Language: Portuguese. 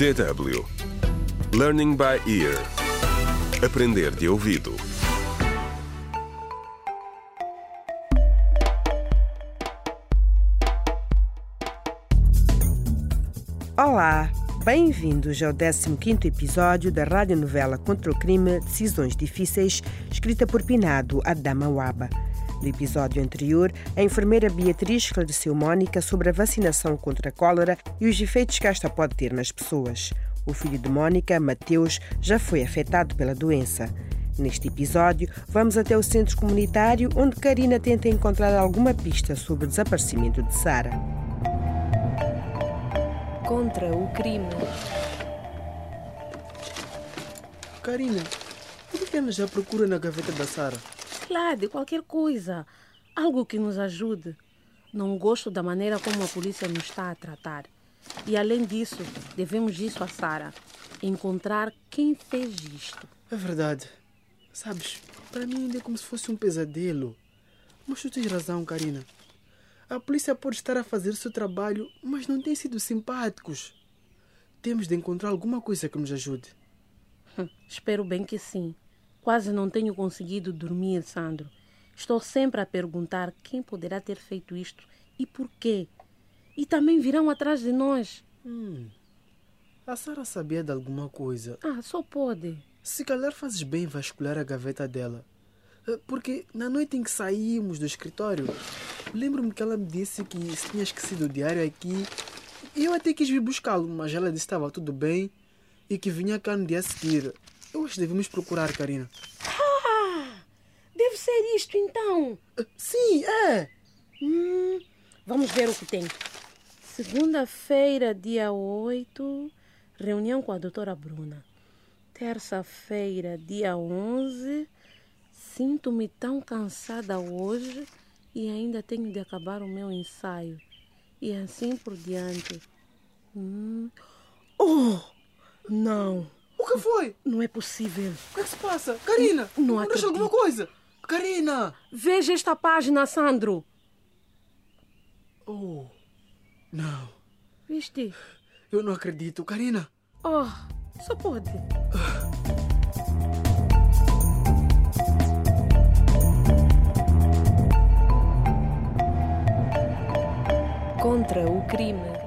DW Learning by Ear. Aprender de ouvido. Olá, bem-vindos ao 15º episódio da radionovela Contra o Crime Decisões Difíceis, escrita por Pinado Adama Waba. No episódio anterior, a enfermeira Beatriz esclareceu Mônica sobre a vacinação contra a cólera e os efeitos que esta pode ter nas pessoas. O filho de Mônica, Mateus, já foi afetado pela doença. Neste episódio, vamos até o centro comunitário onde Karina tenta encontrar alguma pista sobre o desaparecimento de Sara. Contra o crime. Karina, por que andas à procura na gaveta da Sara? Lá, de qualquer coisa. Algo que nos ajude. Não gosto da maneira como a polícia nos está a tratar. E além disso, devemos isso a Sara. Encontrar quem fez isto. É verdade. Sabes, para mim ainda é como se fosse um pesadelo. Mas tu tens razão, Karina. A polícia pode estar a fazer o seu trabalho, mas não tem sido simpáticos. Temos de encontrar alguma coisa que nos ajude. Hum, espero bem que sim. Quase não tenho conseguido dormir, Sandro. Estou sempre a perguntar quem poderá ter feito isto e por quê. E também virão atrás de nós. Hum. A Sara sabia de alguma coisa. Ah, só pode. Se calhar fazes bem vasculhar a gaveta dela. Eh, Porque na noite em que saímos do escritório, lembro-me que ela me disse que se tinha esquecido o diário aqui. E eu até quis vir buscá-lo, mas ela disse que estava tudo bem e que vinha cá no dia a seguir. Eu acho que devemos procurar, Karina. Ah! Deve ser isto então. Eh, Sim, é! Hum, vamos ver o que tem. Segunda-feira, dia 8, reunião com a doutora Bruna. Terça-feira, dia 11, sinto-me tão cansada hoje e ainda tenho de acabar o meu ensaio. E assim por diante. Hum. Oh! Não, que foi? não é possível. O que é que se passa? Karina! Não Aconteceu acredito. alguma coisa? Karina! Veja esta página, Sandro. Oh, não. Viste? Eu não acredito. Karina! Oh, só pode. Contra o crime.